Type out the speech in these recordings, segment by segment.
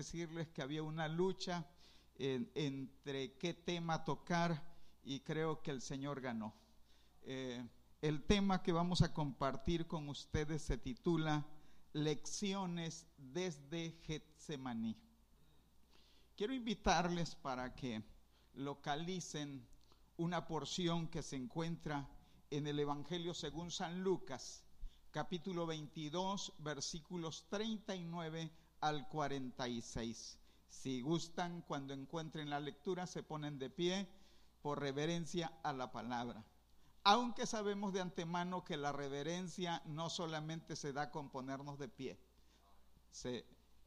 decirles que había una lucha entre qué tema tocar y creo que el Señor ganó. Eh, el tema que vamos a compartir con ustedes se titula Lecciones desde Getsemaní. Quiero invitarles para que localicen una porción que se encuentra en el Evangelio según San Lucas, capítulo 22, versículos 39 al 46. Si gustan, cuando encuentren la lectura, se ponen de pie por reverencia a la palabra. Aunque sabemos de antemano que la reverencia no solamente se da con ponernos de pie.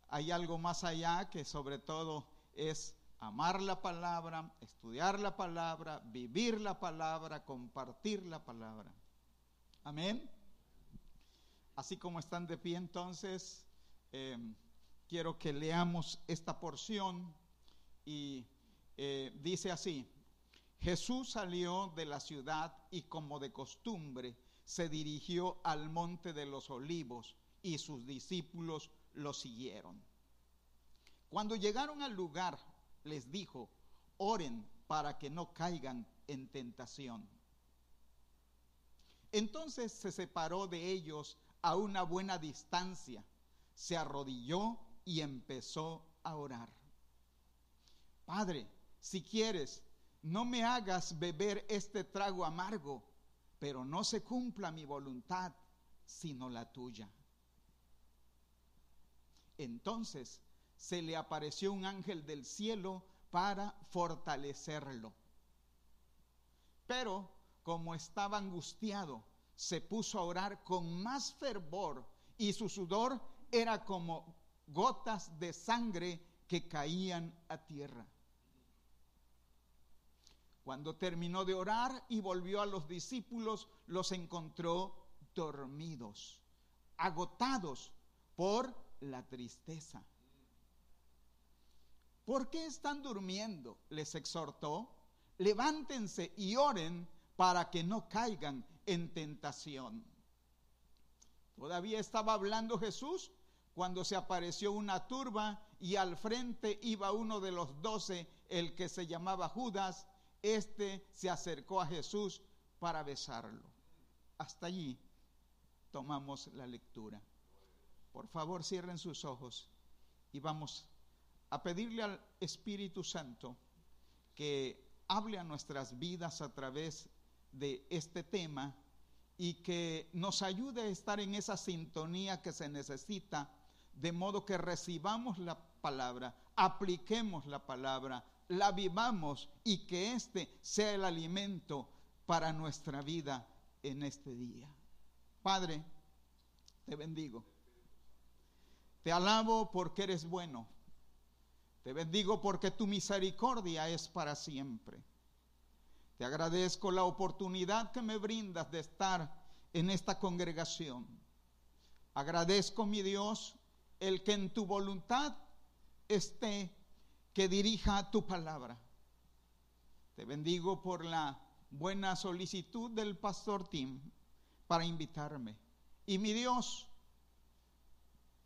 hay algo más allá que sobre todo es amar la palabra, estudiar la palabra, vivir la palabra, compartir la palabra. Amén. Así como están de pie entonces, eh, quiero que leamos esta porción y eh, dice así, Jesús salió de la ciudad y como de costumbre se dirigió al monte de los olivos y sus discípulos lo siguieron. Cuando llegaron al lugar, les dijo, oren para que no caigan en tentación. Entonces se separó de ellos a una buena distancia, se arrodilló y empezó a orar. Padre, si quieres, no me hagas beber este trago amargo, pero no se cumpla mi voluntad, sino la tuya. Entonces se le apareció un ángel del cielo para fortalecerlo. Pero como estaba angustiado, se puso a orar con más fervor y su sudor era como gotas de sangre que caían a tierra. Cuando terminó de orar y volvió a los discípulos, los encontró dormidos, agotados por la tristeza. ¿Por qué están durmiendo? Les exhortó. Levántense y oren para que no caigan en tentación. Todavía estaba hablando Jesús cuando se apareció una turba y al frente iba uno de los doce, el que se llamaba Judas, este se acercó a Jesús para besarlo. Hasta allí tomamos la lectura. Por favor, cierren sus ojos y vamos a pedirle al Espíritu Santo que hable a nuestras vidas a través de este tema y que nos ayude a estar en esa sintonía que se necesita, de modo que recibamos la palabra, apliquemos la palabra, la vivamos y que este sea el alimento para nuestra vida en este día. Padre, te bendigo. Te alabo porque eres bueno. Te bendigo porque tu misericordia es para siempre. Te agradezco la oportunidad que me brindas de estar en esta congregación. Agradezco, mi Dios, el que en tu voluntad esté que dirija tu palabra. Te bendigo por la buena solicitud del pastor Tim para invitarme. Y mi Dios,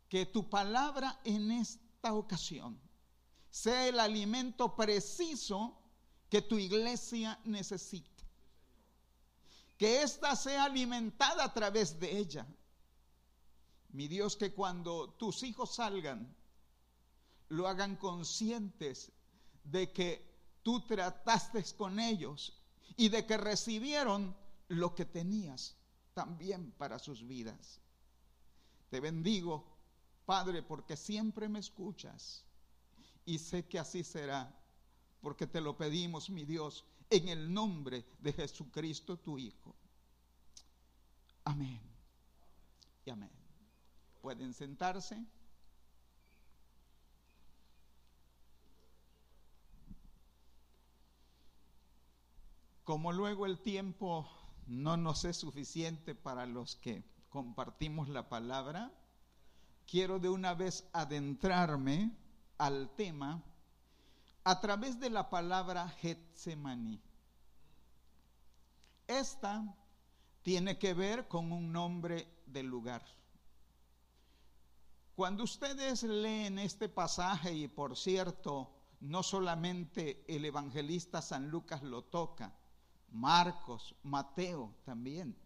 que tu palabra en esta ocasión sea el alimento preciso que tu iglesia necesita. Que ésta sea alimentada a través de ella. Mi Dios, que cuando tus hijos salgan, lo hagan conscientes de que tú trataste con ellos y de que recibieron lo que tenías también para sus vidas. Te bendigo, Padre, porque siempre me escuchas y sé que así será, porque te lo pedimos, mi Dios, en el nombre de Jesucristo, tu Hijo. Amén. Y amén. Pueden sentarse. Como luego el tiempo no nos es suficiente para los que compartimos la palabra, quiero de una vez adentrarme al tema a través de la palabra Getsemaní. Esta tiene que ver con un nombre del lugar. Cuando ustedes leen este pasaje, y por cierto, no solamente el evangelista San Lucas lo toca, Marcos, Mateo también.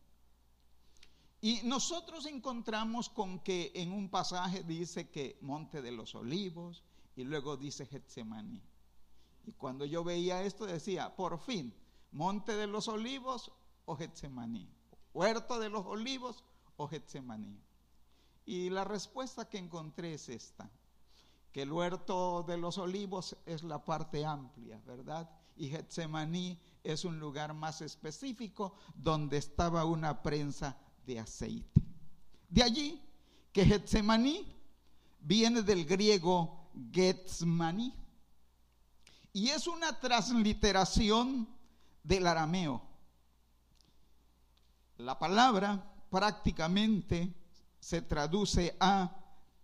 Y nosotros encontramos con que en un pasaje dice que Monte de los Olivos y luego dice Getsemaní. Y cuando yo veía esto decía, por fin, Monte de los Olivos o Getsemaní, Huerto de los Olivos o Getsemaní. Y la respuesta que encontré es esta, que el Huerto de los Olivos es la parte amplia, ¿verdad? Y Getsemaní es un lugar más específico donde estaba una prensa de aceite. De allí que Getsemaní viene del griego Getsmaní y es una transliteración del arameo. La palabra prácticamente se traduce a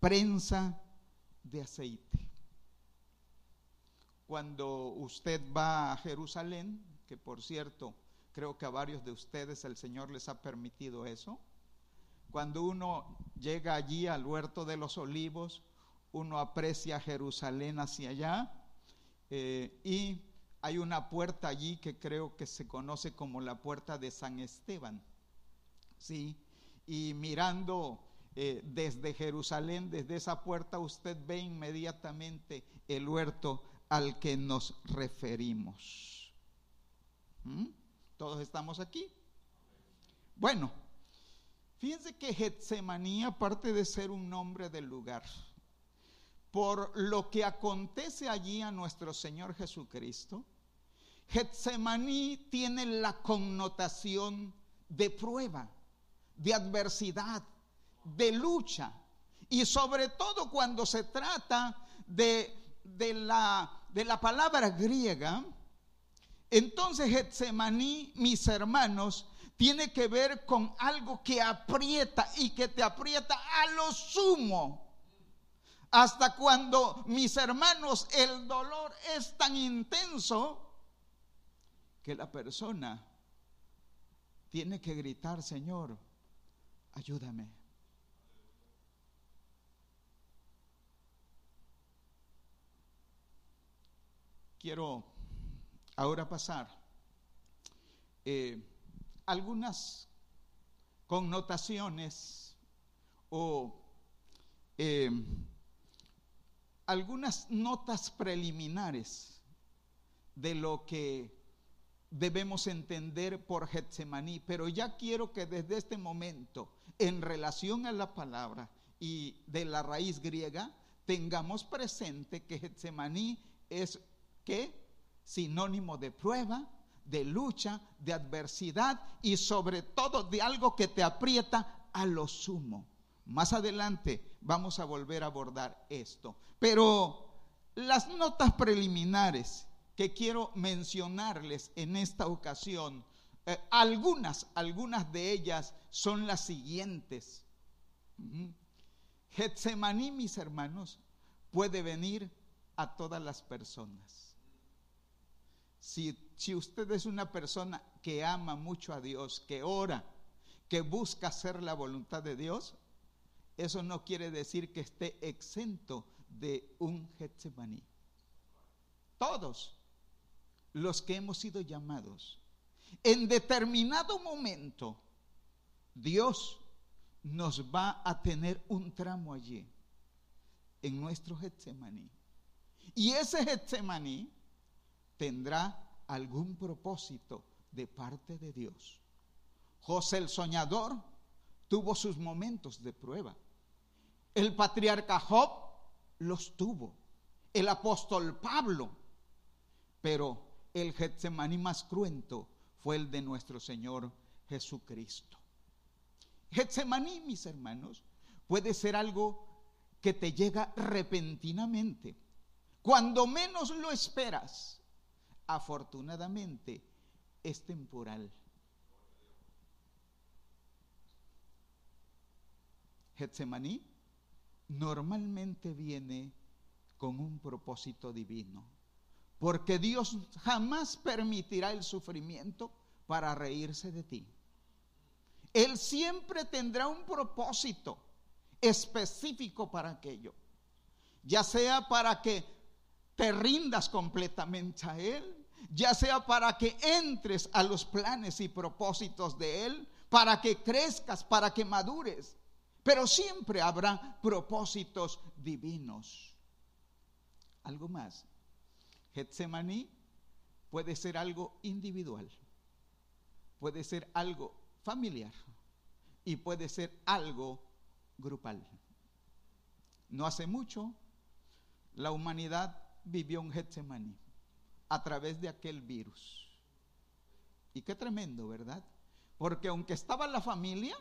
prensa de aceite. Cuando usted va a Jerusalén, que por cierto, creo que a varios de ustedes el Señor les ha permitido eso. Cuando uno llega allí al huerto de los olivos, uno aprecia Jerusalén hacia allá eh, y hay una puerta allí que creo que se conoce como la puerta de San Esteban. Sí, y mirando eh, desde Jerusalén, desde esa puerta, usted ve inmediatamente el huerto al que nos referimos. ¿Mm? ¿Todos estamos aquí? Bueno, fíjense que Getsemaní, aparte de ser un nombre del lugar, por lo que acontece allí a nuestro Señor Jesucristo, Getsemaní tiene la connotación de prueba, de adversidad, de lucha. Y sobre todo cuando se trata de, de, la, de la palabra griega, entonces Getsemaní, mis hermanos, tiene que ver con algo que aprieta y que te aprieta a lo sumo. Hasta cuando, mis hermanos, el dolor es tan intenso que la persona tiene que gritar, Señor, ayúdame. Quiero ahora pasar eh, algunas connotaciones o eh, algunas notas preliminares de lo que debemos entender por Getsemaní, pero ya quiero que desde este momento, en relación a la palabra y de la raíz griega, tengamos presente que Getsemaní es que sinónimo de prueba, de lucha, de adversidad y sobre todo de algo que te aprieta a lo sumo. Más adelante vamos a volver a abordar esto. Pero las notas preliminares que quiero mencionarles en esta ocasión, eh, algunas, algunas de ellas son las siguientes. Getsemaní, mis hermanos, puede venir a todas las personas. Si, usted es una persona que ama mucho a Dios, que ora, que busca hacer la voluntad de Dios, eso no quiere decir que esté exento de un Getsemaní. Todos los que hemos sido llamados, en determinado momento, Dios nos va a tener un tramo allí, en nuestro Getsemaní. Y ese Getsemaní tendrá algún propósito de parte de Dios. José el soñador tuvo sus momentos de prueba. El patriarca Job los tuvo. El apóstol Pablo. Pero el Getsemaní más cruento fue el de nuestro Señor Jesucristo. Getsemaní, mis hermanos, puede ser algo que te llega repentinamente. Cuando menos lo esperas afortunadamente es temporal. Getsemaní normalmente viene con un propósito divino, porque Dios jamás permitirá el sufrimiento para reírse de ti. Él siempre tendrá un propósito específico para aquello. Ya sea para que te rindas completamente a Él, ya sea para que entres a los planes y propósitos de Él, para que crezcas, para que madures. Pero siempre habrá propósitos divinos. Algo más. Getsemaní puede ser algo individual, puede ser algo familiar y puede ser algo grupal. No hace mucho, la humanidad vivió un Getsemaní a través de aquel virus. Y qué tremendo, ¿verdad? Porque aunque estaba la familia,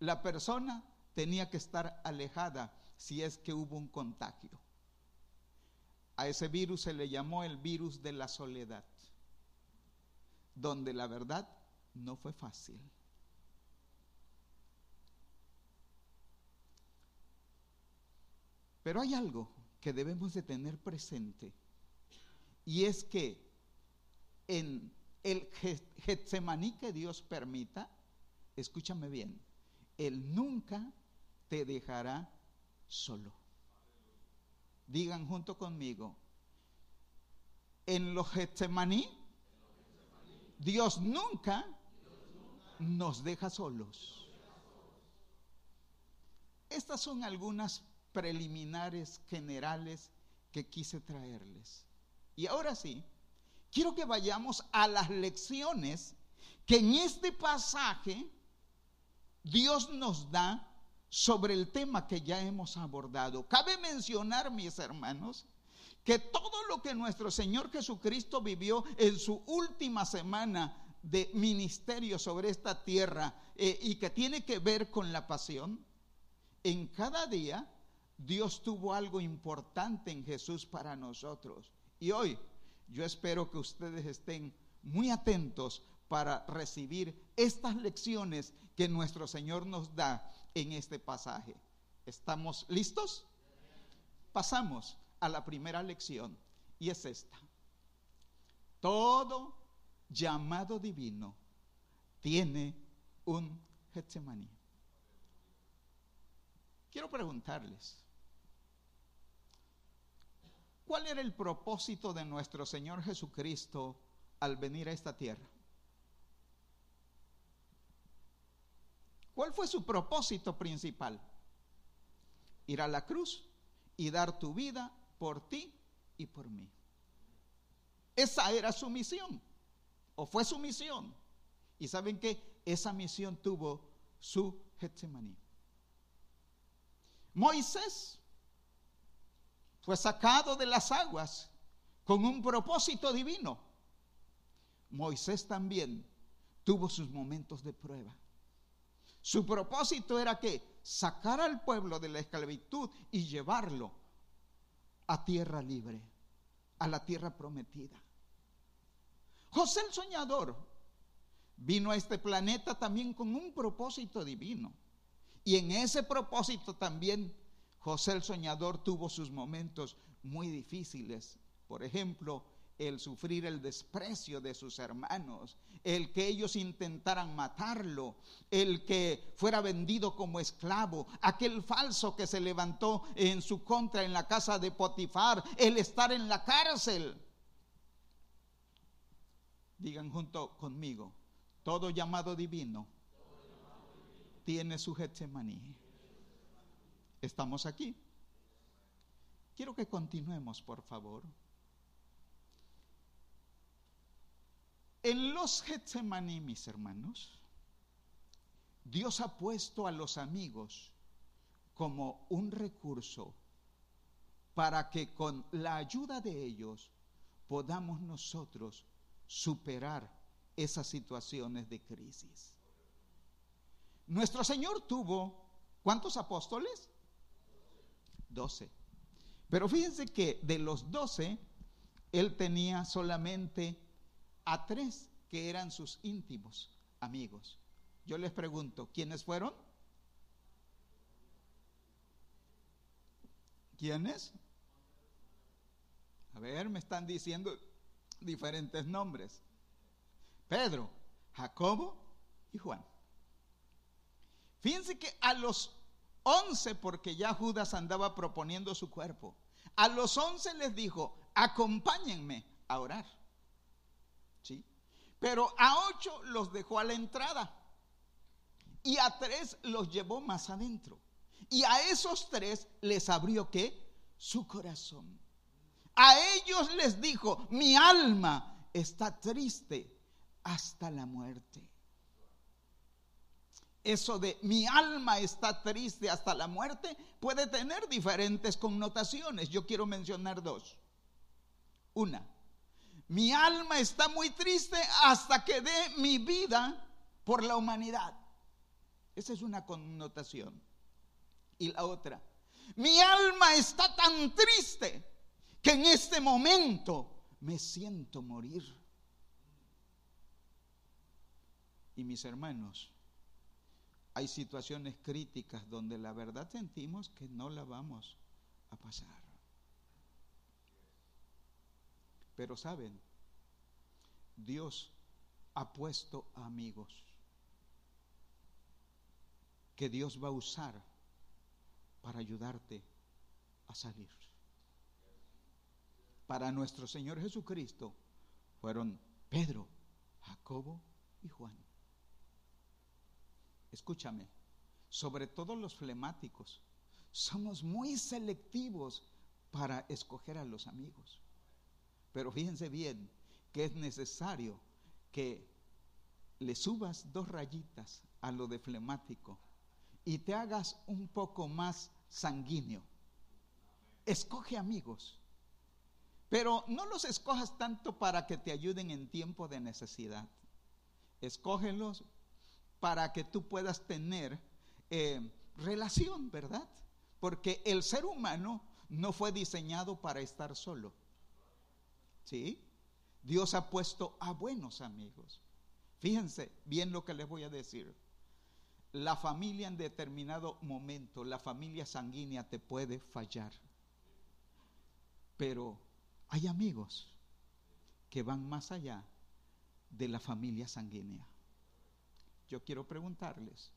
la persona tenía que estar alejada si es que hubo un contagio. A ese virus se le llamó el virus de la soledad, donde la verdad no fue fácil. Pero hay algo que debemos de tener presente y es que en el Getsemaní que Dios permita, escúchame bien, Él nunca te dejará solo. Digan junto conmigo, en los Getsemaní, Dios nunca nos deja solos. Estas son algunas preliminares generales que quise traerles. Y ahora sí, quiero que vayamos a las lecciones que en este pasaje Dios nos da sobre el tema que ya hemos abordado. Cabe mencionar, mis hermanos, que todo lo que nuestro Señor Jesucristo vivió en su última semana de ministerio sobre esta tierra eh, y que tiene que ver con la pasión, en cada día Dios tuvo algo importante en Jesús para nosotros. Y hoy yo espero que ustedes estén muy atentos para recibir estas lecciones que nuestro Señor nos da en este pasaje. ¿Estamos listos? Pasamos a la primera lección y es esta. Todo llamado divino tiene un Getsemaní. Quiero preguntarles, ¿Cuál era el propósito de nuestro Señor Jesucristo al venir a esta tierra? ¿Cuál fue su propósito principal? Ir a la cruz y dar tu vida por ti y por mí. Esa era su misión, o fue su misión. Y saben que esa misión tuvo su Getsemaní. Moisés fue sacado de las aguas con un propósito divino. Moisés también tuvo sus momentos de prueba. Su propósito era que sacar al pueblo de la esclavitud y llevarlo a tierra libre, a la tierra prometida. José el soñador vino a este planeta también con un propósito divino. Y en ese propósito también José el soñador tuvo sus momentos muy difíciles. Por ejemplo, el sufrir el desprecio de sus hermanos, el que ellos intentaran matarlo, el que fuera vendido como esclavo, aquel falso que se levantó en su contra en la casa de Potifar, el estar en la cárcel. Digan junto conmigo, todo llamado divino tiene su Getsemaní estamos aquí. Quiero que continuemos, por favor. En los Getsemaní, mis hermanos, Dios ha puesto a los amigos como un recurso para que con la ayuda de ellos podamos nosotros superar esas situaciones de crisis. Nuestro Señor tuvo, ¿cuántos apóstoles? 12. Pero fíjense que de los 12, él tenía solamente a tres que eran sus íntimos amigos. Yo les pregunto, ¿quiénes fueron? ¿Quiénes? A ver, me están diciendo diferentes nombres. Pedro, Jacobo y Juan. Fíjense que a los Once porque ya Judas andaba proponiendo su cuerpo. A los once les dijo, acompáñenme a orar. ¿Sí? Pero a ocho los dejó a la entrada y a tres los llevó más adentro. Y a esos tres les abrió qué? Su corazón. A ellos les dijo, mi alma está triste hasta la muerte. Eso de mi alma está triste hasta la muerte puede tener diferentes connotaciones. Yo quiero mencionar dos. Una, mi alma está muy triste hasta que dé mi vida por la humanidad. Esa es una connotación. Y la otra, mi alma está tan triste que en este momento me siento morir. Y mis hermanos, hay situaciones críticas donde la verdad sentimos que no la vamos a pasar. Pero saben, Dios ha puesto amigos que Dios va a usar para ayudarte a salir. Para nuestro Señor Jesucristo fueron Pedro, Jacobo y Juan. Escúchame, sobre todo los flemáticos, somos muy selectivos para escoger a los amigos. Pero fíjense bien que es necesario que le subas dos rayitas a lo de flemático y te hagas un poco más sanguíneo. Escoge amigos, pero no los escojas tanto para que te ayuden en tiempo de necesidad. Escógelos para que tú puedas tener eh, relación, ¿verdad? Porque el ser humano no fue diseñado para estar solo. ¿Sí? Dios ha puesto a buenos amigos. Fíjense bien lo que les voy a decir la familia en determinado momento, la familia sanguínea te puede fallar. Pero hay amigos que van más allá de la familia sanguínea. Yo quiero preguntarles,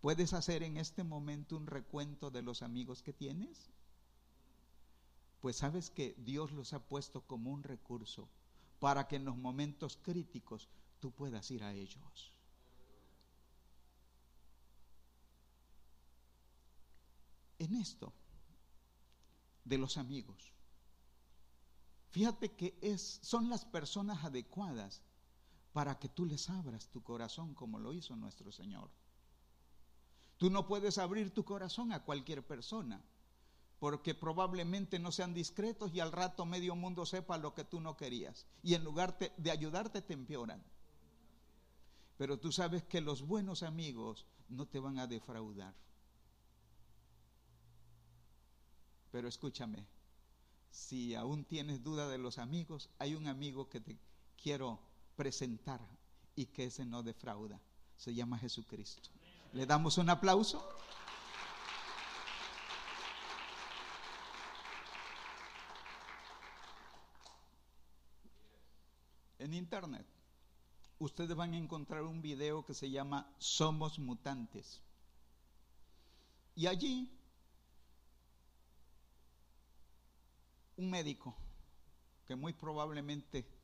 ¿puedes hacer en este momento un recuento de los amigos que tienes? Pues sabes que Dios los ha puesto como un recurso para que en los momentos críticos tú puedas ir a ellos. en esto de los amigos. Fíjate que es, son las personas adecuadas para que tú les abras tu corazón como lo hizo nuestro Señor. Tú no puedes abrir tu corazón a cualquier persona, porque probablemente no sean discretos y al rato medio mundo sepa lo que tú no querías. Y en lugar de ayudarte te empeoran. Pero tú sabes que los buenos amigos no te van a defraudar. Pero escúchame, si aún tienes duda de los amigos, hay un amigo que te quiero presentar y que ese no defrauda. Se llama Jesucristo. ¿Le damos un aplauso? En internet, ustedes van a encontrar un video que se llama Somos Mutantes. Y allí un médico que muy probablemente,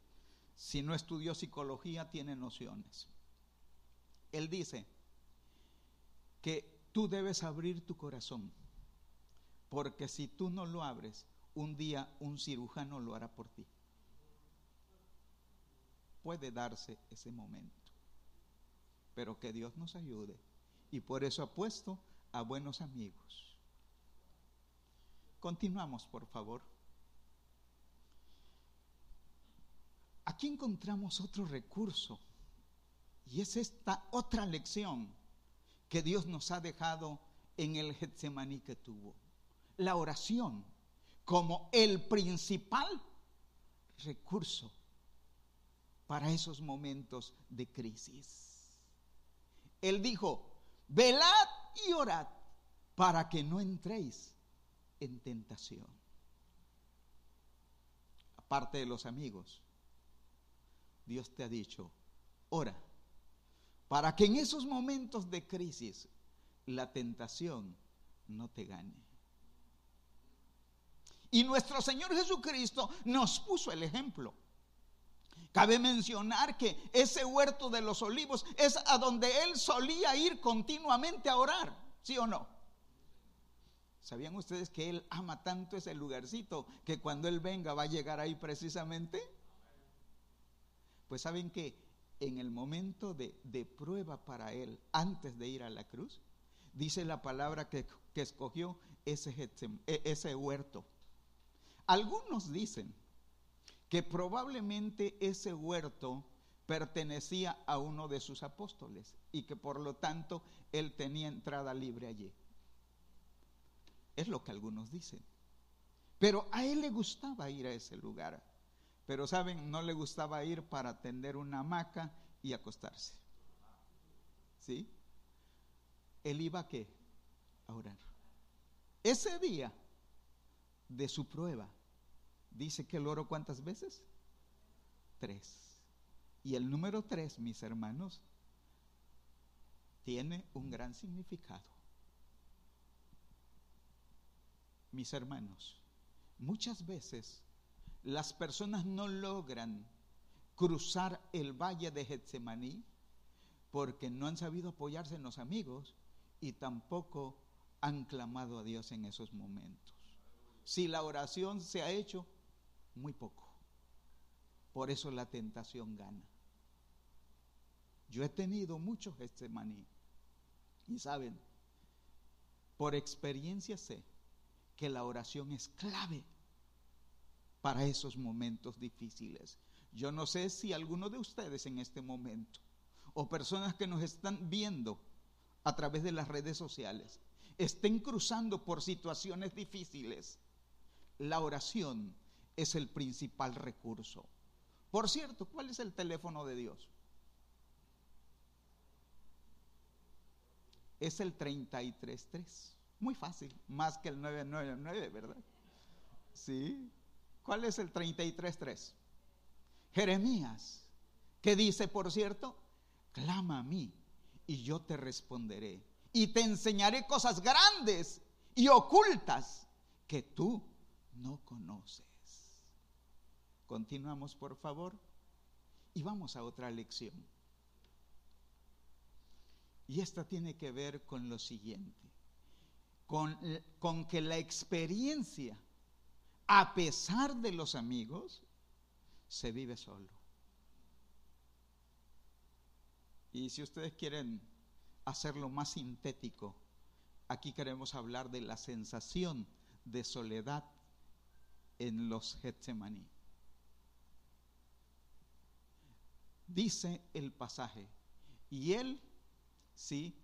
si no estudió psicología, tiene nociones. Él dice que tú debes abrir tu corazón, porque si tú no lo abres, un día un cirujano lo hará por ti. Puede darse ese momento, pero que Dios nos ayude. Y por eso ha puesto a buenos amigos. Continuamos, por favor. Aquí encontramos otro recurso. Y es esta otra lección que Dios nos ha dejado en el Getsemaní que tuvo. La oración como el principal recurso para esos momentos de crisis. Él dijo, velad y orad para que no entréis en tentación. Aparte de los amigos, Dios te ha dicho, ora, para que en esos momentos de crisis la tentación no te gane. Y nuestro Señor Jesucristo nos puso el ejemplo. Cabe mencionar que ese huerto de los olivos es a donde él solía ir continuamente a orar, ¿sí o no? ¿Sabían ustedes que él ama tanto ese lugarcito que cuando él venga va a llegar ahí precisamente? Pues saben que en el momento de, prueba para él, antes de ir a la cruz, dice la palabra que, escogió ese, e, ese huerto. Algunos dicen que probablemente ese huerto pertenecía a uno de sus apóstoles y que por lo tanto él tenía entrada libre allí. Es lo que algunos dicen. Pero a él le gustaba ir a ese lugar. Pero saben, no le gustaba ir para tender una hamaca y acostarse. ¿Sí? Él iba a qué? A orar. Ese día de su prueba, dice que el oro cuántas veces? Tres. Y el número tres, mis hermanos, tiene un gran significado. Mis hermanos, muchas veces las personas no logran cruzar el valle de Getsemaní porque no han sabido apoyarse en los amigos y tampoco han clamado a Dios en esos momentos. Si la oración se ha hecho, muy poco. Por eso la tentación gana. Yo he tenido muchos Getsemaní y saben, por experiencia sé que la oración es clave para esos momentos difíciles. Yo no sé si alguno de ustedes en este momento, o personas que nos están viendo a través de las redes sociales, estén cruzando por situaciones difíciles. La oración es el principal recurso. Por cierto, ¿cuál es el teléfono de Dios? Es el 333. Muy fácil, más que el 999, ¿verdad? Sí. ¿Cuál es el 33.3? Jeremías, que dice, por cierto, clama a mí y yo te responderé y te enseñaré cosas grandes y ocultas que tú no conoces. Continuamos, por favor, y vamos a otra lección. Y esta tiene que ver con lo siguiente, con, con que la experiencia a pesar de los amigos, se vive solo. Y si ustedes quieren hacerlo más sintético, aquí queremos hablar de la sensación de soledad en los Getsemaní. Dice el pasaje, y él, sí,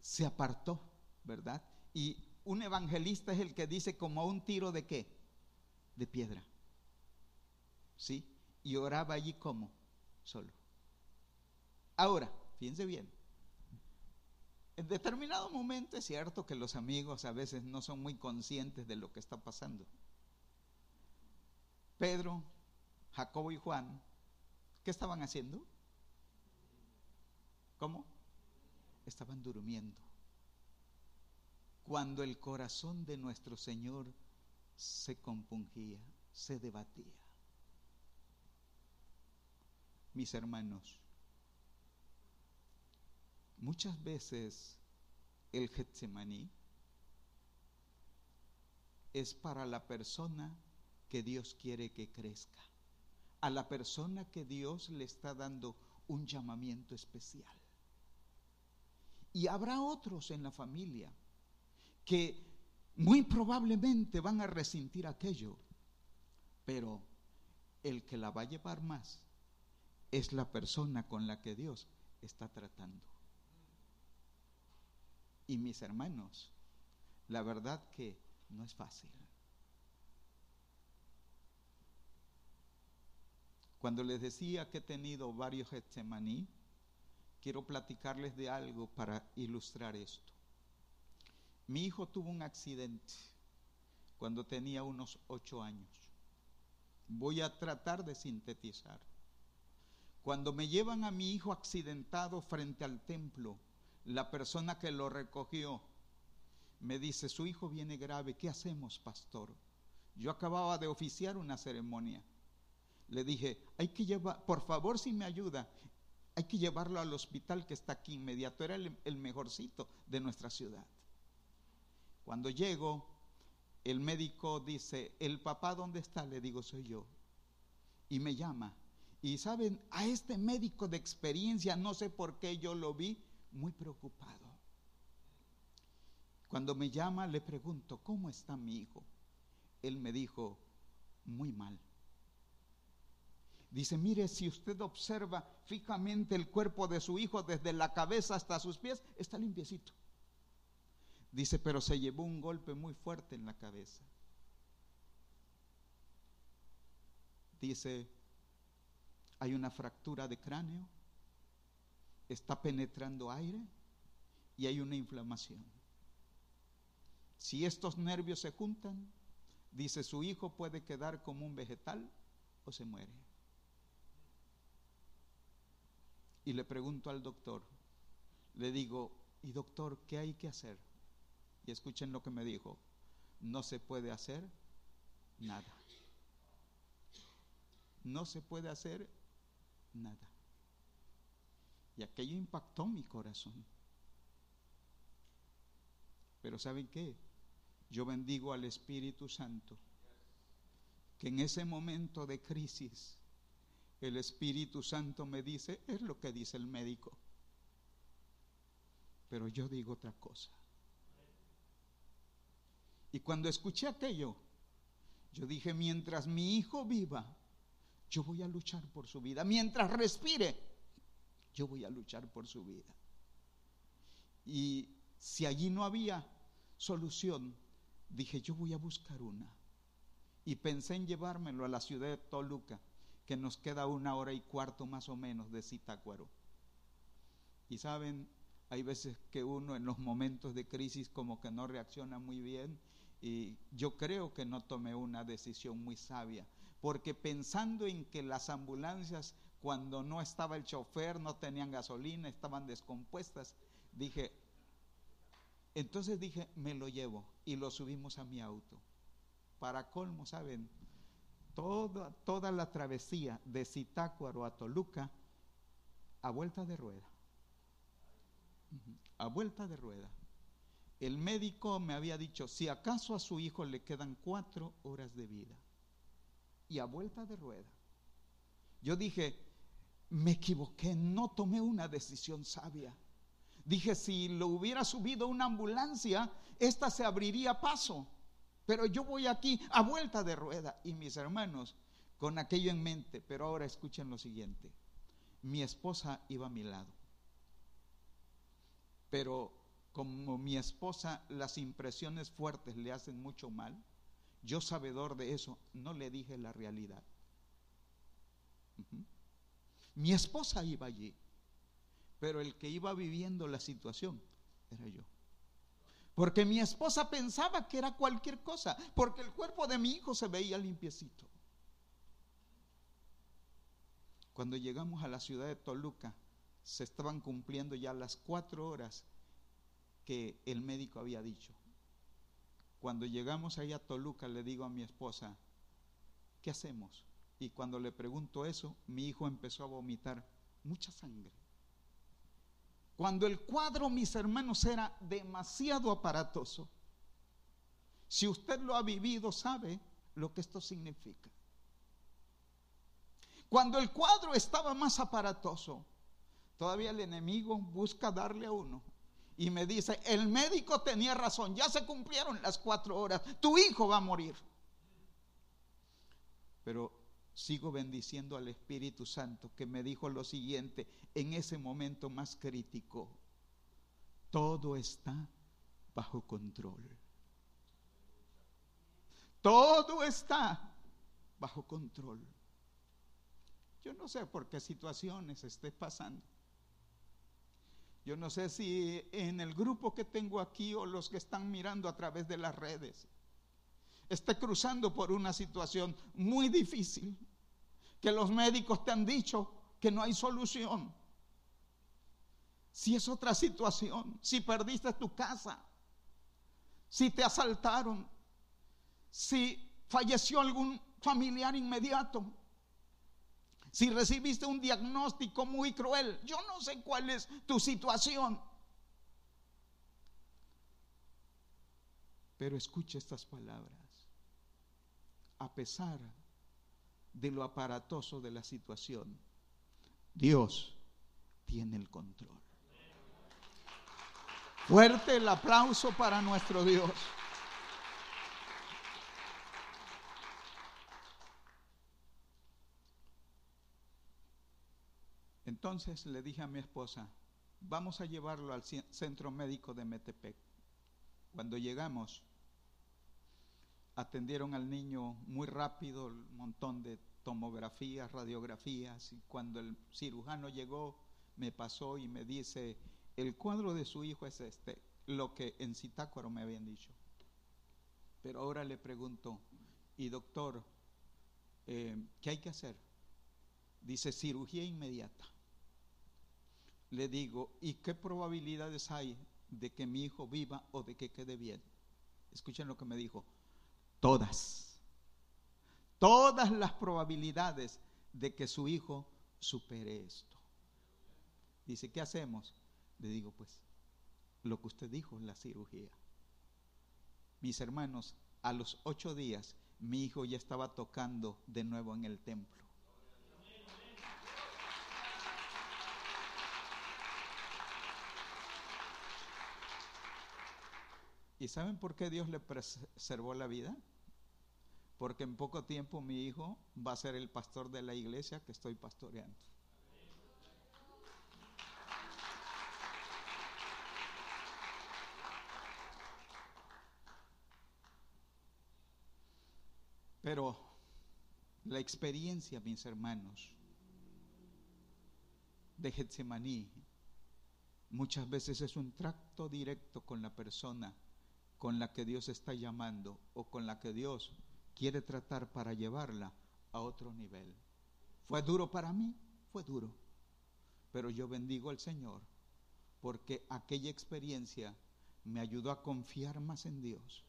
se apartó, ¿verdad? Y un evangelista es el que dice como a un tiro de qué? De piedra. ¿Sí? Y oraba allí como solo. Ahora, fíjense bien. En determinado momento es cierto que los amigos a veces no son muy conscientes de lo que está pasando. Pedro, Jacobo y Juan, ¿qué estaban haciendo? ¿Cómo? Estaban durmiendo. Cuando el corazón de nuestro Señor se compungía, se debatía. Mis hermanos, muchas veces el Getsemaní es para la persona que Dios quiere que crezca, a la persona que Dios le está dando un llamamiento especial. Y habrá otros en la familia que muy probablemente van a resentir aquello, pero el que la va a llevar más es la persona con la que Dios está tratando. Y mis hermanos, la verdad que no es fácil. Cuando les decía que he tenido varios Getsemaní, quiero platicarles de algo para ilustrar esto. Mi hijo tuvo un accidente cuando tenía unos ocho años. Voy a tratar de sintetizar. Cuando me llevan a mi hijo accidentado frente al templo, la persona que lo recogió me dice, su hijo viene grave, ¿qué hacemos, pastor? Yo acababa de oficiar una ceremonia. Le dije, hay que llevar, por favor si me ayuda, hay que llevarlo al hospital que está aquí inmediato, era el, el mejorcito de nuestra ciudad. Cuando llego, el médico dice, ¿el papá dónde está? Le digo, soy yo. Y me llama. Y saben, a este médico de experiencia, no sé por qué yo lo vi muy preocupado. Cuando me llama, le pregunto, ¿cómo está mi hijo? Él me dijo, muy mal. Dice, mire, si usted observa fijamente el cuerpo de su hijo desde la cabeza hasta sus pies, está limpiecito. Dice, pero se llevó un golpe muy fuerte en la cabeza. Dice, hay una fractura de cráneo, está penetrando aire y hay una inflamación. Si estos nervios se juntan, dice su hijo puede quedar como un vegetal o se muere. Y le pregunto al doctor, le digo, ¿y doctor qué hay que hacer? Y escuchen lo que me dijo. No se puede hacer nada. No se puede hacer nada. Y aquello impactó mi corazón. Pero ¿saben qué? Yo bendigo al Espíritu Santo. Que en ese momento de crisis, el Espíritu Santo me dice, es lo que dice el médico. Pero yo digo otra cosa. Y cuando escuché aquello, yo dije, mientras mi hijo viva, yo voy a luchar por su vida. Mientras respire, yo voy a luchar por su vida. Y si allí no había solución, dije, yo voy a buscar una. Y pensé en llevármelo a la ciudad de Toluca, que nos queda una hora y cuarto más o menos de Zitácuaro. Y saben, hay veces que uno en los momentos de crisis como que no reacciona muy bien y yo creo que no tomé una decisión muy sabia, porque pensando en que las ambulancias, cuando no estaba el chofer, no tenían gasolina, estaban descompuestas, dije, entonces dije, me lo llevo y lo subimos a mi auto. Para colmo, ¿saben? Toda, toda la travesía de Zitácuaro a Toluca a vuelta de rueda. A vuelta de rueda el médico me había dicho, si acaso a su hijo le quedan cuatro horas de vida y a vuelta de rueda. Yo dije, me equivoqué, no tomé una decisión sabia. Dije, si lo hubiera subido una ambulancia, esta se abriría paso. Pero yo voy aquí a vuelta de rueda. Y mis hermanos, con aquello en mente, pero ahora escuchen lo siguiente. Mi esposa iba a mi lado. Pero como mi esposa las impresiones fuertes le hacen mucho mal, yo sabedor de eso, no le dije la realidad. Mi esposa iba allí, pero el que iba viviendo la situación era yo. Porque mi esposa pensaba que era cualquier cosa, porque el cuerpo de mi hijo se veía limpiecito. Cuando llegamos a la ciudad de Toluca, se estaban cumpliendo ya las cuatro horas que el médico había dicho. Cuando llegamos allá a Toluca le digo a mi esposa, ¿qué hacemos? Y cuando le pregunto eso, mi hijo empezó a vomitar mucha sangre. Cuando el cuadro, mis hermanos, era demasiado aparatoso. Si usted lo ha vivido, sabe lo que esto significa. Cuando el cuadro estaba más aparatoso, todavía el enemigo busca darle a uno y me dice, el médico tenía razón, ya se cumplieron las cuatro horas, tu hijo va a morir. Pero sigo bendiciendo al Espíritu Santo que me dijo lo siguiente en ese momento más crítico, todo está bajo control. Todo está bajo control. Yo no sé por qué situaciones esté pasando. Yo no sé si en el grupo que tengo aquí o los que están mirando a través de las redes, esté cruzando por una situación muy difícil, que los médicos te han dicho que no hay solución. Si es otra situación, si perdiste tu casa, si te asaltaron, si falleció algún familiar inmediato, si recibiste un diagnóstico muy cruel, yo no sé cuál es tu situación. Pero escucha estas palabras. A pesar de lo aparatoso de la situación, Dios tiene el control. Fuerte el aplauso para nuestro Dios. Entonces le dije a mi esposa, vamos a llevarlo al centro médico de Metepec. Cuando llegamos, atendieron al niño muy rápido, un montón de tomografías, radiografías, y cuando el cirujano llegó, me pasó y me dice, el cuadro de su hijo es este, lo que en Citácuaro me habían dicho. Pero ahora le pregunto, y doctor, eh, ¿qué hay que hacer? Dice cirugía inmediata. Le digo, ¿y qué probabilidades hay de que mi hijo viva o de que quede bien? Escuchen lo que me dijo. Todas. Todas las probabilidades de que su hijo supere esto. Dice, ¿qué hacemos? Le digo, pues, lo que usted dijo en la cirugía. Mis hermanos, a los ocho días, mi hijo ya estaba tocando de nuevo en el templo. ¿Y saben por qué Dios le preservó la vida? Porque en poco tiempo mi hijo va a ser el pastor de la iglesia que estoy pastoreando. Pero la experiencia, mis hermanos, de Getsemaní muchas veces es un tracto directo con la persona con la que Dios está llamando o con la que Dios quiere tratar para llevarla a otro nivel. ¿Fue duro para mí? Fue duro. Pero yo bendigo al Señor porque aquella experiencia me ayudó a confiar más en Dios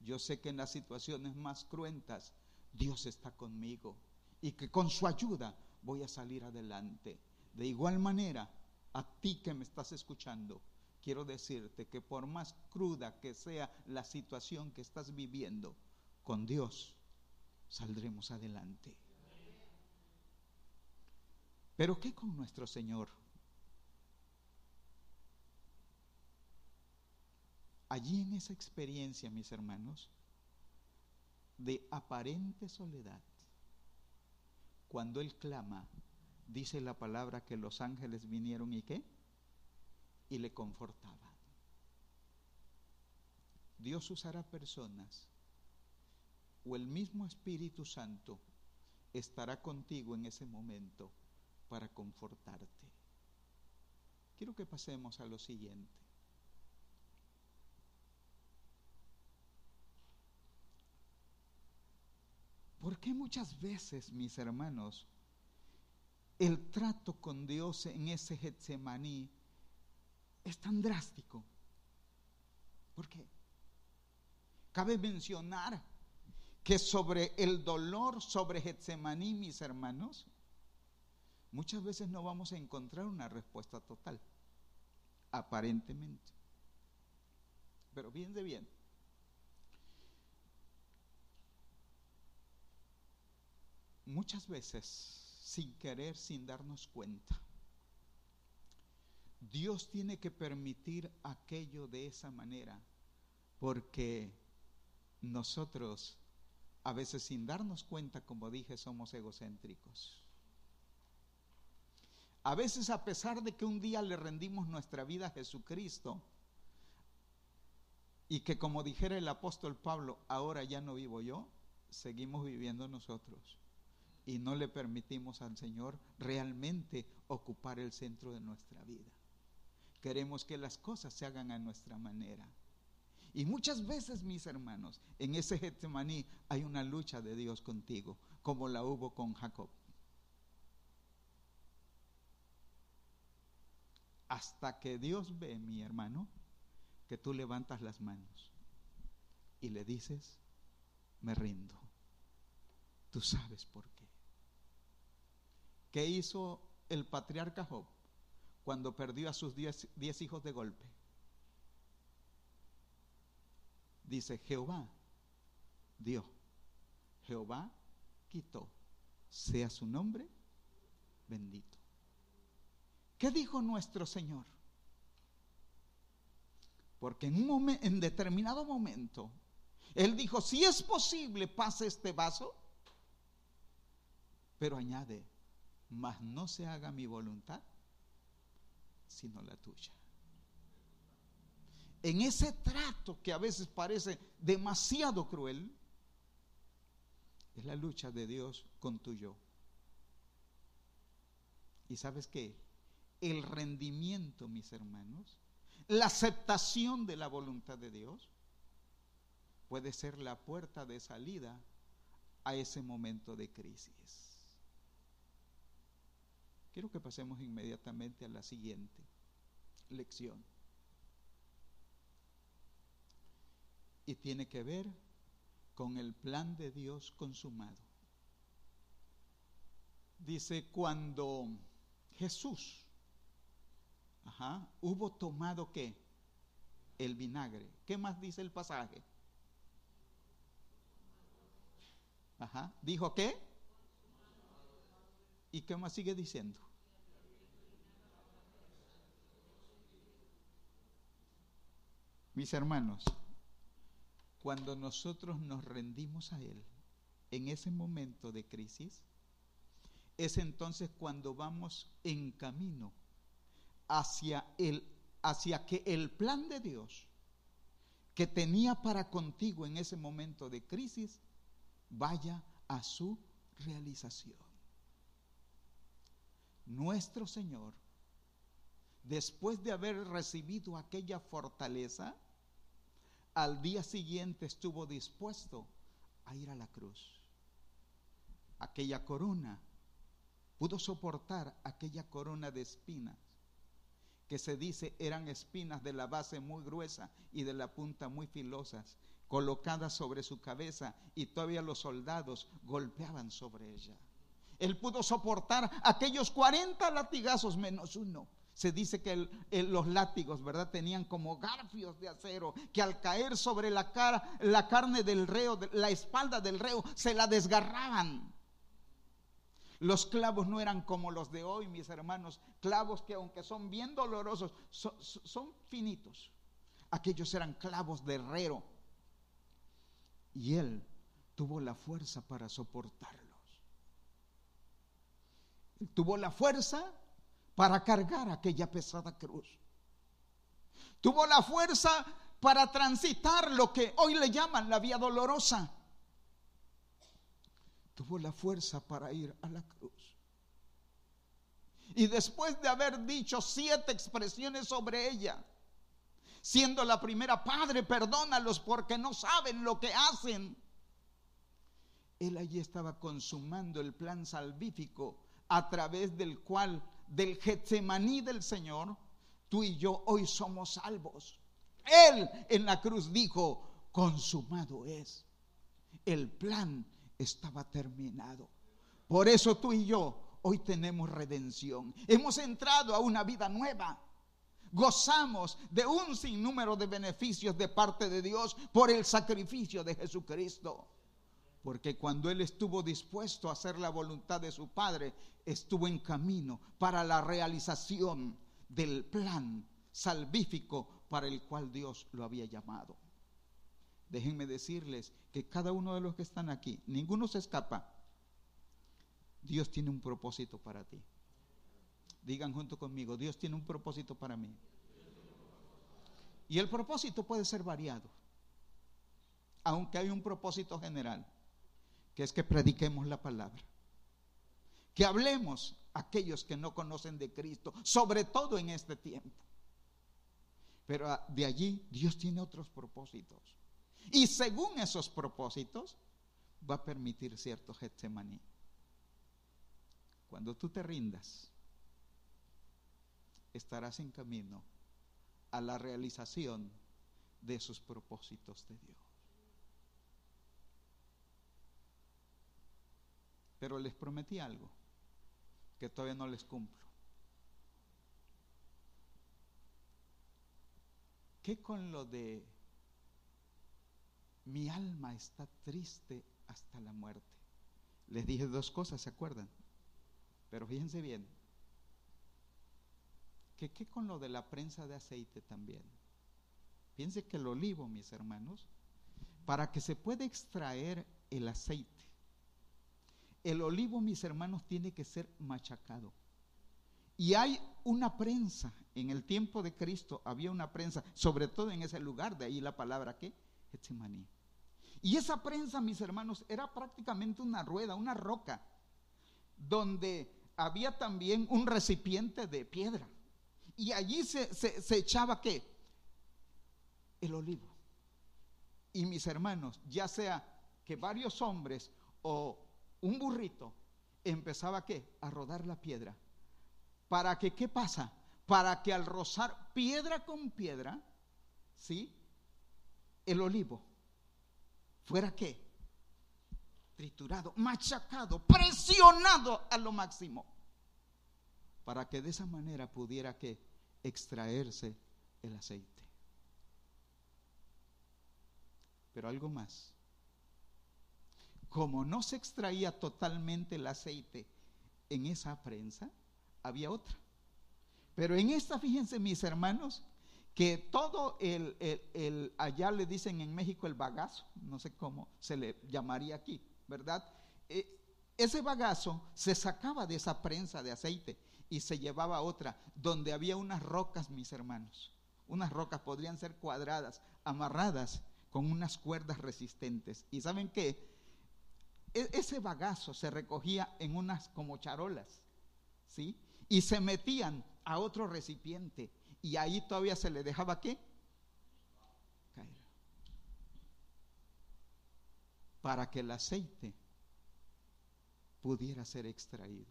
yo sé que en las situaciones más cruentas Dios está conmigo y que con su ayuda voy a salir adelante. De igual manera, a ti que me estás escuchando, quiero decirte que por más cruda que sea la situación que estás viviendo, con Dios saldremos adelante. Pero ¿qué con nuestro Señor? Allí en esa experiencia, mis hermanos, de aparente soledad, cuando Él clama, dice la palabra que los ángeles vinieron y qué? Y le confortaban. Dios usará personas o el mismo Espíritu Santo estará contigo en ese momento para confortarte. Quiero que pasemos a lo siguiente. ¿Por qué muchas veces, mis hermanos, el trato con Dios en ese Getsemaní es tan drástico? ¿Por qué? Cabe mencionar que sobre el dolor, sobre Getsemaní, mis hermanos, muchas veces no vamos a encontrar una respuesta total, aparentemente. Pero fíjense bien, muchas veces, sin querer, sin darnos cuenta, Dios tiene que permitir aquello de esa manera, porque nosotros, a veces sin darnos cuenta, como dije, somos egocéntricos. A veces a pesar de que un día le rendimos nuestra vida a Jesucristo y que como dijera el apóstol Pablo, ahora ya no vivo yo, seguimos viviendo nosotros y no le permitimos al Señor realmente ocupar el centro de nuestra vida. Queremos que las cosas se hagan a nuestra manera. Y muchas veces, mis hermanos, en ese Getsemaní hay una lucha de Dios contigo, como la hubo con Jacob. Hasta que Dios ve, mi hermano, que tú levantas las manos y le dices, me rindo. Tú sabes por qué. ¿Qué hizo el patriarca Job cuando perdió a sus diez, hijos de golpe? Dice, Jehová dio, Jehová quitó, sea su nombre bendito. ¿Qué dijo nuestro Señor? Porque en, un momento, en determinado momento, Él dijo, si es posible, pase este vaso, pero añade, mas no se haga mi voluntad, sino la tuya. En ese trato que a veces parece demasiado cruel, es la lucha de Dios con tu yo. ¿Y sabes qué? El rendimiento, mis hermanos, la aceptación de la voluntad de Dios puede ser la puerta de salida a ese momento de crisis. Quiero que pasemos inmediatamente a la siguiente lección. Y tiene que ver con el plan de Dios consumado. Dice, cuando Jesús. Hubo tomado qué? El vinagre. ¿Qué más dice el pasaje? Ajá. ¿Dijo qué? ¿Y qué más sigue diciendo? Mis hermanos, cuando nosotros nos rendimos a Él en ese momento de crisis, es entonces cuando vamos en camino hacia, el, hacia que el plan de Dios que tenía para contigo en ese momento de crisis vaya a su realización. Nuestro Señor, después de haber recibido aquella fortaleza, al día siguiente estuvo dispuesto a ir a la cruz. Aquella corona, pudo soportar aquella corona de espinas que se dice eran espinas de la base muy gruesa y de la punta muy filosas, colocadas sobre su cabeza y todavía los soldados golpeaban sobre ella. Él pudo soportar aquellos 40 latigazos menos uno. Se dice que los látigos, ¿verdad? Tenían como garfios de acero que al caer sobre la cara, la carne del reo, la espalda del reo, se la desgarraban. Los clavos no eran como los de hoy, mis hermanos. Clavos que aunque son bien dolorosos, son, finitos. Aquellos eran clavos de herrero. Y él tuvo la fuerza para soportarlos. tuvo la fuerza para cargar aquella pesada cruz. Tuvo la fuerza para transitar lo que hoy le llaman la vía dolorosa tuvo la fuerza para ir a la cruz. Y después de haber dicho siete expresiones sobre ella, siendo la primera, Padre, perdónalos porque no saben lo que hacen. Él allí estaba consumando el plan salvífico a través del cual, del Getsemaní del Señor, tú y yo hoy somos salvos. Él en la cruz dijo, consumado es. El plan estaba terminado. Por eso tú y yo hoy tenemos redención. Hemos entrado a una vida nueva. Gozamos de un sinnúmero de beneficios de parte de Dios por el sacrificio de Jesucristo. Porque cuando Él estuvo dispuesto a hacer la voluntad de su Padre, estuvo en camino para la realización del plan salvífico para el cual Dios lo había llamado. Déjenme decirles que cada uno de los que están aquí, ninguno se escapa. Dios tiene un propósito para ti. Digan junto conmigo, Dios tiene un propósito para mí. Y el propósito puede ser variado, aunque hay un propósito general, que es que prediquemos la palabra, que hablemos a aquellos que no conocen de Cristo, sobre todo en este tiempo. Pero ah, de allí Dios tiene otros propósitos. Y según esos propósitos, va a permitir cierto Getsemaní. Cuando tú te rindas, estarás en camino a la realización de sus propósitos de Dios. Pero les prometí algo que todavía no les cumplo. ¿Qué con lo de mi alma está triste hasta la muerte? Les dije dos cosas, ¿se acuerdan? Pero fíjense bien, que qué con lo de la prensa de aceite también. Piense que el olivo, mis hermanos, para que se pueda extraer el aceite, el olivo, mis hermanos, tiene que ser machacado. Y hay una prensa, en el tiempo de Cristo había una prensa, sobre todo en ese lugar, de ahí la palabra que, Getsemaní. Y esa prensa, mis hermanos, era prácticamente una rueda, una roca, donde había también un recipiente de piedra. Y allí se, se echaba qué? El olivo. Y mis hermanos, ya sea que varios hombres o un burrito, empezaba qué? A rodar la piedra. Para que, ¿qué pasa? Para que al rozar piedra con piedra, ¿sí? El olivo fuera qué? Triturado, machacado, presionado a lo máximo. Para que de esa manera pudiera que extraerse el aceite. Pero algo más. Como no se extraía totalmente el aceite en esa prensa, había otra. Pero en esta, fíjense mis hermanos, que todo el, allá le dicen en México el bagazo, no sé cómo se le llamaría aquí, ¿verdad? Eh, ese bagazo se sacaba de esa prensa de aceite y se llevaba a otra, donde había unas rocas, mis hermanos. Unas rocas podrían ser cuadradas, amarradas con unas cuerdas resistentes. ¿Y saben qué? E, ese bagazo se recogía en unas como charolas, ¿sí? Y se metían a otro recipiente y ahí todavía se le dejaba qué? Caer. Para que el aceite pudiera ser extraído.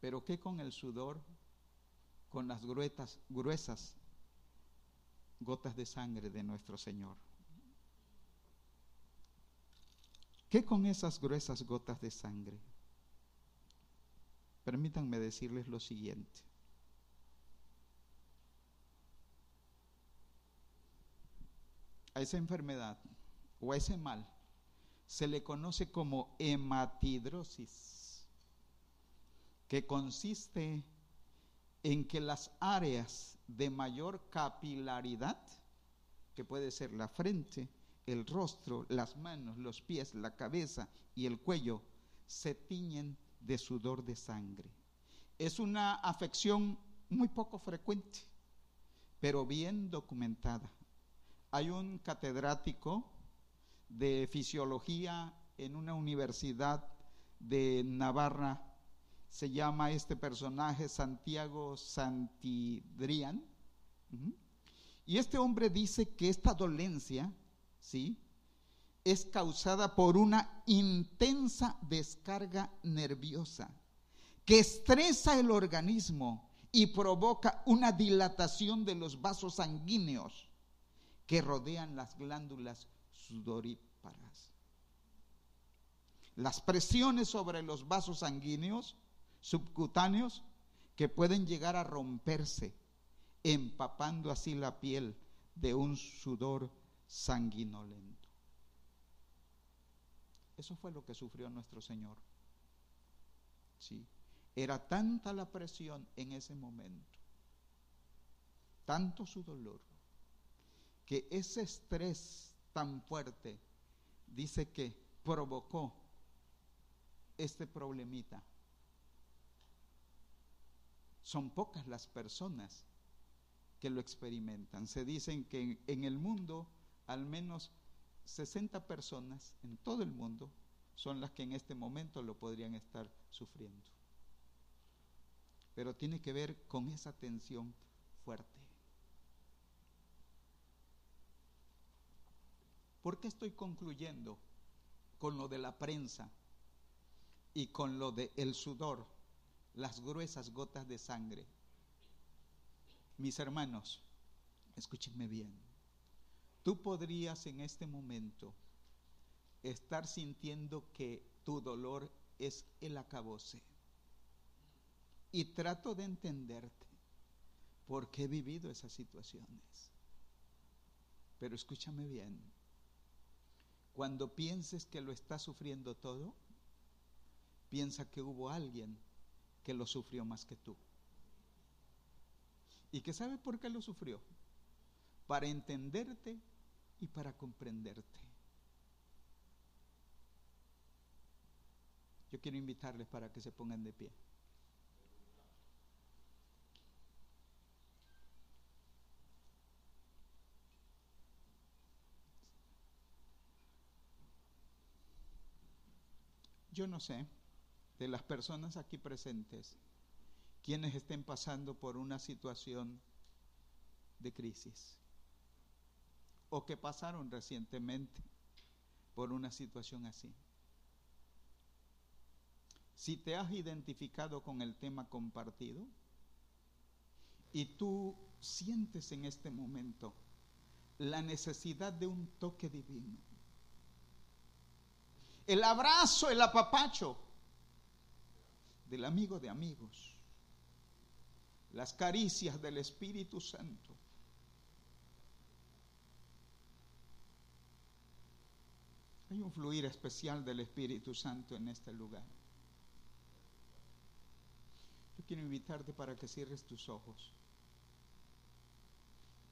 Pero ¿qué con el sudor? Con las gruetas, gruesas gotas de sangre de nuestro Señor. ¿Qué con esas gruesas gotas de sangre? Permítanme decirles lo siguiente. A esa enfermedad o a ese mal se le conoce como hematidrosis, que consiste en que las áreas de mayor capilaridad, que puede ser la frente, el rostro, las manos, los pies, la cabeza y el cuello, se tiñen de sudor de sangre. Es una afección muy poco frecuente, pero bien documentada. Hay un catedrático de fisiología en una universidad de Navarra, se llama este personaje Santiago Santidrián, y este hombre dice que esta dolencia, ¿sí? es causada por una intensa descarga nerviosa que estresa el organismo y provoca una dilatación de los vasos sanguíneos que rodean las glándulas sudoríparas. Las presiones sobre los vasos sanguíneos subcutáneos que pueden llegar a romperse, empapando así la piel de un sudor sanguinolento. Eso fue lo que sufrió nuestro Señor. Sí. Era tanta la presión en ese momento, tanto su dolor, que ese estrés tan fuerte dice que provocó este problemita. Son pocas las personas que lo experimentan. Se dicen que en el mundo al menos 60 personas en todo el mundo son las que en este momento lo podrían estar sufriendo. Pero tiene que ver con esa tensión fuerte. ¿Por qué estoy concluyendo con lo de la prensa y con lo del el sudor, las gruesas gotas de sangre Mis hermanos, escúchenme bien. Tú podrías en este momento estar sintiendo que tu dolor es el acabose. Y trato de entenderte porque he vivido esas situaciones. Pero escúchame bien. Cuando pienses que lo estás sufriendo todo, piensa que hubo alguien que lo sufrió más que tú. ¿Y que sabe por qué lo sufrió? Para entenderte y para comprenderte. Yo quiero invitarles para que se pongan de pie. Yo no sé de las personas aquí presentes quienes estén pasando por una situación de crisis o que pasaron recientemente por una situación así. Si te has identificado con el tema compartido y tú sientes en este momento la necesidad de un toque divino, el abrazo, el apapacho del amigo de amigos, las caricias del Espíritu Santo. Hay un fluir especial del Espíritu Santo en este lugar. Yo quiero invitarte para que cierres tus ojos.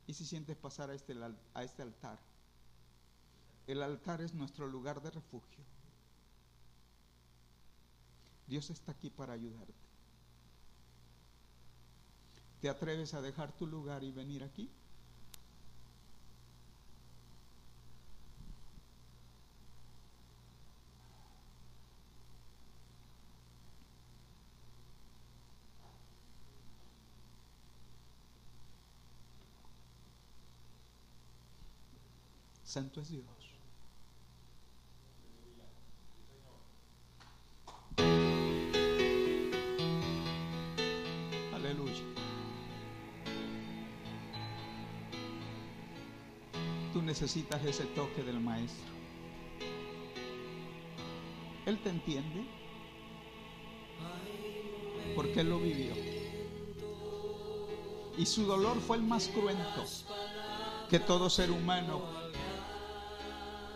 Y si sientes pasar a este, a este altar, el altar es nuestro lugar de refugio. Dios está aquí para ayudarte. ¿Te atreves a dejar tu lugar y venir aquí? Santo es Dios. Necesitas ese toque del Maestro. Él te entiende porque Él lo vivió. Y su dolor fue el más cruento que todo ser humano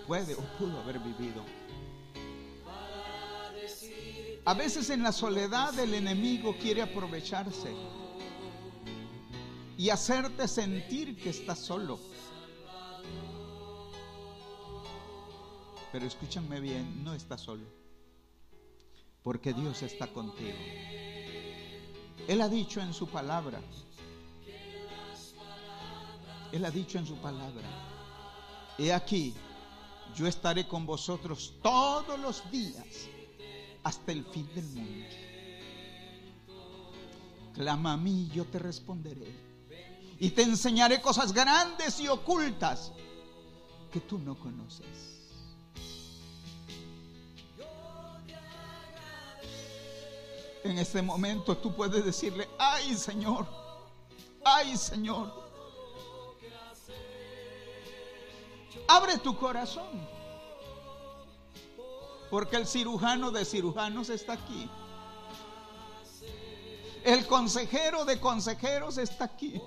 puede o pudo haber vivido. A veces en la soledad el enemigo quiere aprovecharse y hacerte sentir que estás solo. Pero escúchanme bien, no estás solo, porque Dios está contigo. Él ha dicho en su palabra, Él ha dicho en su palabra, he aquí, yo estaré con vosotros todos los días hasta el fin del mundo. Clama a mí, yo te responderé. Y te enseñaré cosas grandes y ocultas que tú no conoces. En este momento tú puedes decirle, ay Señor, ay Señor. Abre tu corazón. Porque el cirujano de cirujanos está aquí. El consejero de consejeros está aquí.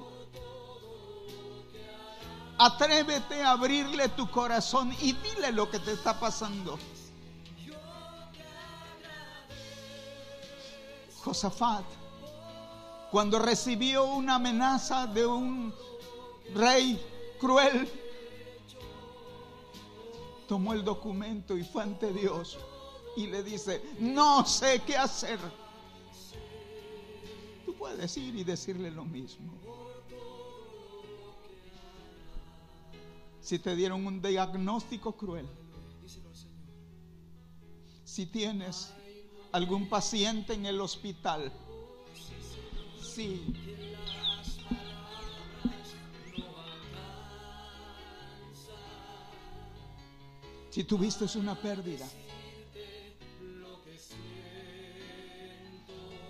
Atrévete a abrirle tu corazón y dile lo que te está pasando. Josafat, cuando recibió una amenaza de un rey cruel, tomó el documento y fue ante Dios y le dice, no sé qué hacer. Tú puedes ir y decirle lo mismo. Si te dieron un diagnóstico cruel, si tienes algún paciente en el hospital, sí Si tuviste una pérdida,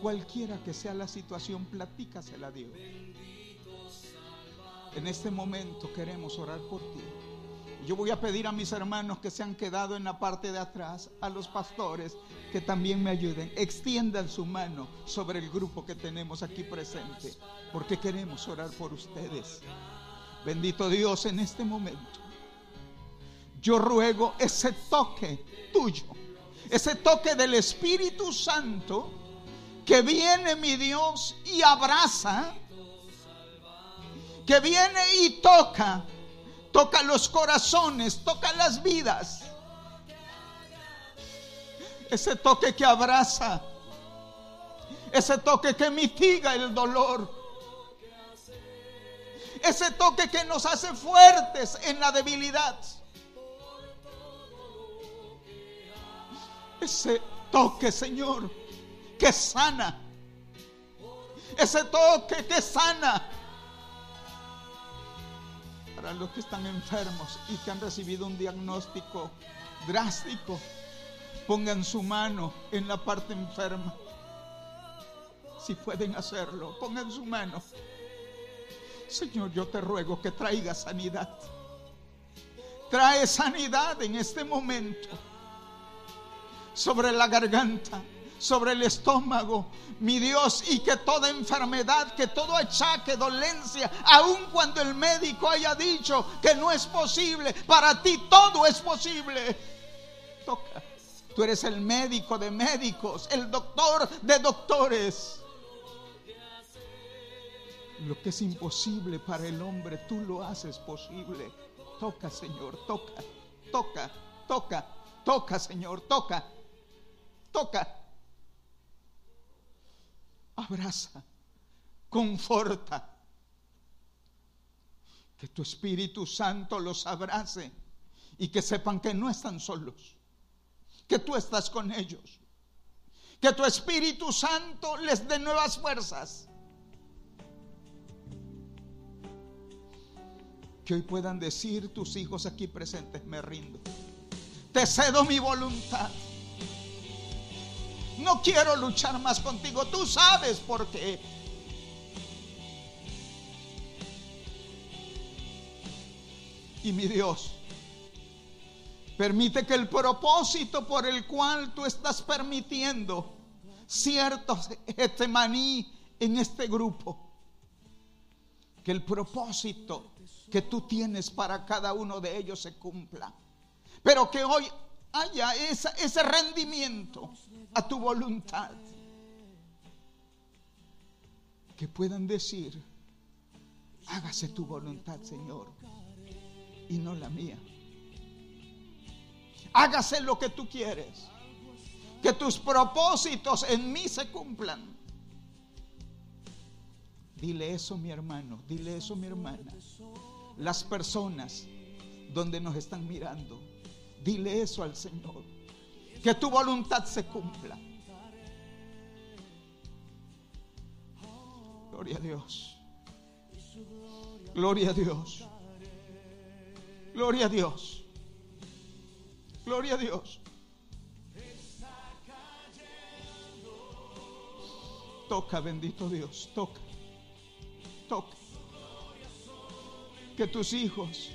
cualquiera que sea la situación, platícasela a Dios. En este momento queremos orar por ti. Yo voy a pedir a mis hermanos que se han quedado en la parte de atrás, a los pastores, que también me ayuden. Extiendan su mano sobre el grupo que tenemos aquí presente, porque queremos orar por ustedes. Bendito Dios en este momento. Yo ruego ese toque tuyo, ese toque del Espíritu Santo que viene mi Dios y abraza, que viene y toca toca los corazones, toca las vidas. Ese toque que abraza, ese toque que mitiga el dolor, ese toque que nos hace fuertes en la debilidad. Ese toque, Señor, que sana. Ese toque que sana para los que están enfermos y que han recibido un diagnóstico drástico, pongan su mano en la parte enferma. Si pueden hacerlo, pongan su mano. Señor, yo te ruego que traiga sanidad. Trae sanidad en este momento sobre la garganta, sobre el estómago, mi Dios, y que toda enfermedad, que todo achaque, dolencia, aun cuando el médico haya dicho que no es posible, para ti todo es posible. Toca. Tú eres el médico de médicos, el doctor de doctores. Lo que es imposible para el hombre, tú lo haces posible. Toca, Señor, toca, toca, toca, toca, Señor, toca, toca abraza, conforta. Que tu Espíritu Santo los abrace y que sepan que no están solos, que tú estás con ellos. Que tu Espíritu Santo les dé nuevas fuerzas. Que hoy puedan decir tus hijos aquí presentes, me rindo. Te cedo mi voluntad. No quiero luchar más contigo. Tú sabes por qué. Y mi Dios, permite que el propósito por el cual tú estás permitiendo ciertos maní en este grupo, que el propósito que tú tienes para cada uno de ellos se cumpla. Pero que hoy haya ese rendimiento a tu voluntad. Que puedan decir, hágase tu voluntad, Señor, y no la mía. Hágase lo que tú quieres. Que tus propósitos en mí se cumplan. Dile eso, mi hermano. Dile eso, mi hermana. Las personas donde nos están mirando. Dile eso al Señor que tu voluntad se cumpla. Gloria a Dios. Gloria a Dios. Gloria a Dios. Gloria a Dios. Toca, bendito Dios, toca. Toca. Que tus hijos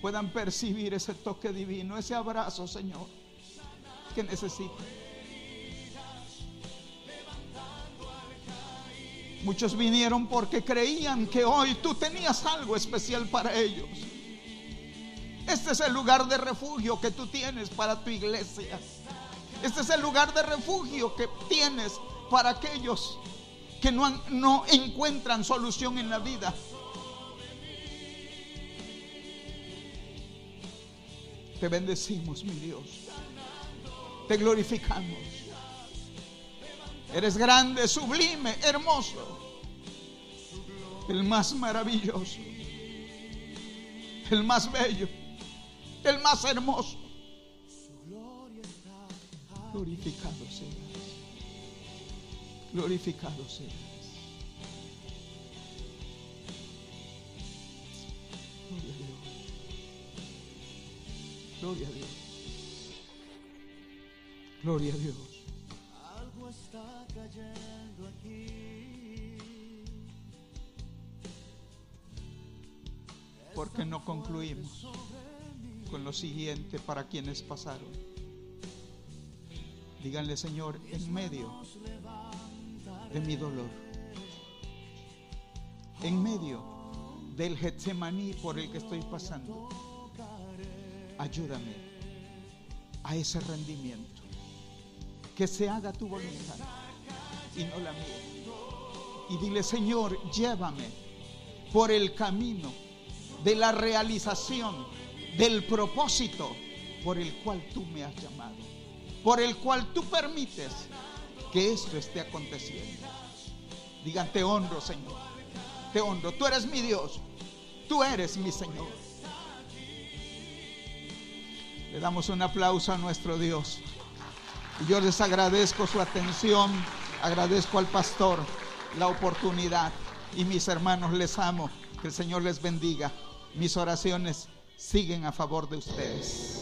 puedan percibir ese toque divino, ese abrazo, Señor que necesita. Muchos vinieron porque creían que hoy tú tenías algo especial para ellos. Este es el lugar de refugio que tú tienes para tu iglesia. Este es el lugar de refugio que tienes para aquellos que no, no encuentran solución en la vida. Te bendecimos, mi Dios te glorificamos. Eres grande, sublime, hermoso. El más maravilloso. El más bello. El más hermoso. Glorificado seas. Glorificado seas. Gloria a Dios. Gloria a Dios. Algo está cayendo aquí. Porque no concluimos con lo siguiente para quienes pasaron. Díganle, Señor, en medio de mi dolor, en medio del Getsemaní por el que estoy pasando, ayúdame a ese rendimiento. Que se haga tu voluntad y no la mía. Y dile, Señor, llévame por el camino de la realización del propósito por el cual tú me has llamado, por el cual tú permites que esto esté aconteciendo. Digan, te honro, Señor, te honro, tú eres mi Dios, tú eres mi Señor. Le damos un aplauso a nuestro Dios. Y yo les agradezco su atención, agradezco al pastor la oportunidad y mis hermanos les amo. Que el Señor les bendiga. Mis oraciones siguen a favor de ustedes.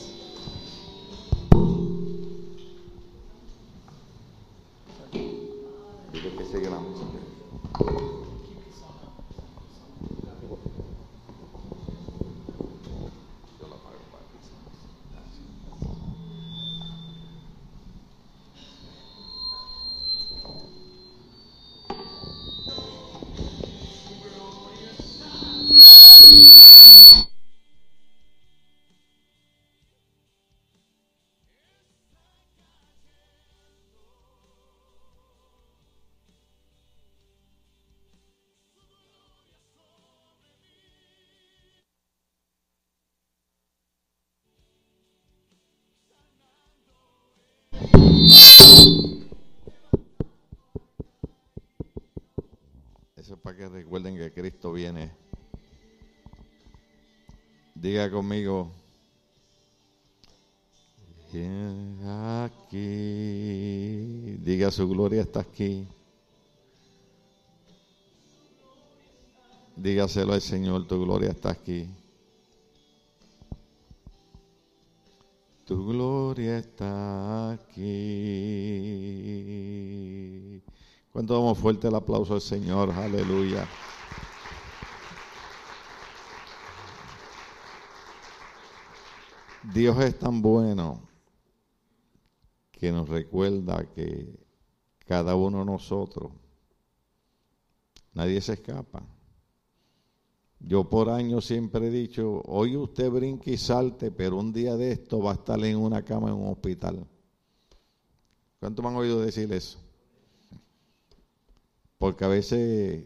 Para que recuerden que Cristo viene. Diga conmigo. "He Aquí. Diga su gloria está aquí. Dígaselo al Señor, tu gloria está aquí. Tu gloria está aquí. ¿Cuánto damos fuerte el aplauso al Señor? Aleluya. Dios es tan bueno que nos recuerda que cada uno de nosotros, nadie se escapa. Yo por años siempre he dicho, hoy usted brinque y salte, pero un día de esto va a estar en una cama en un hospital. ¿Cuántos me han oído decir eso? Porque a veces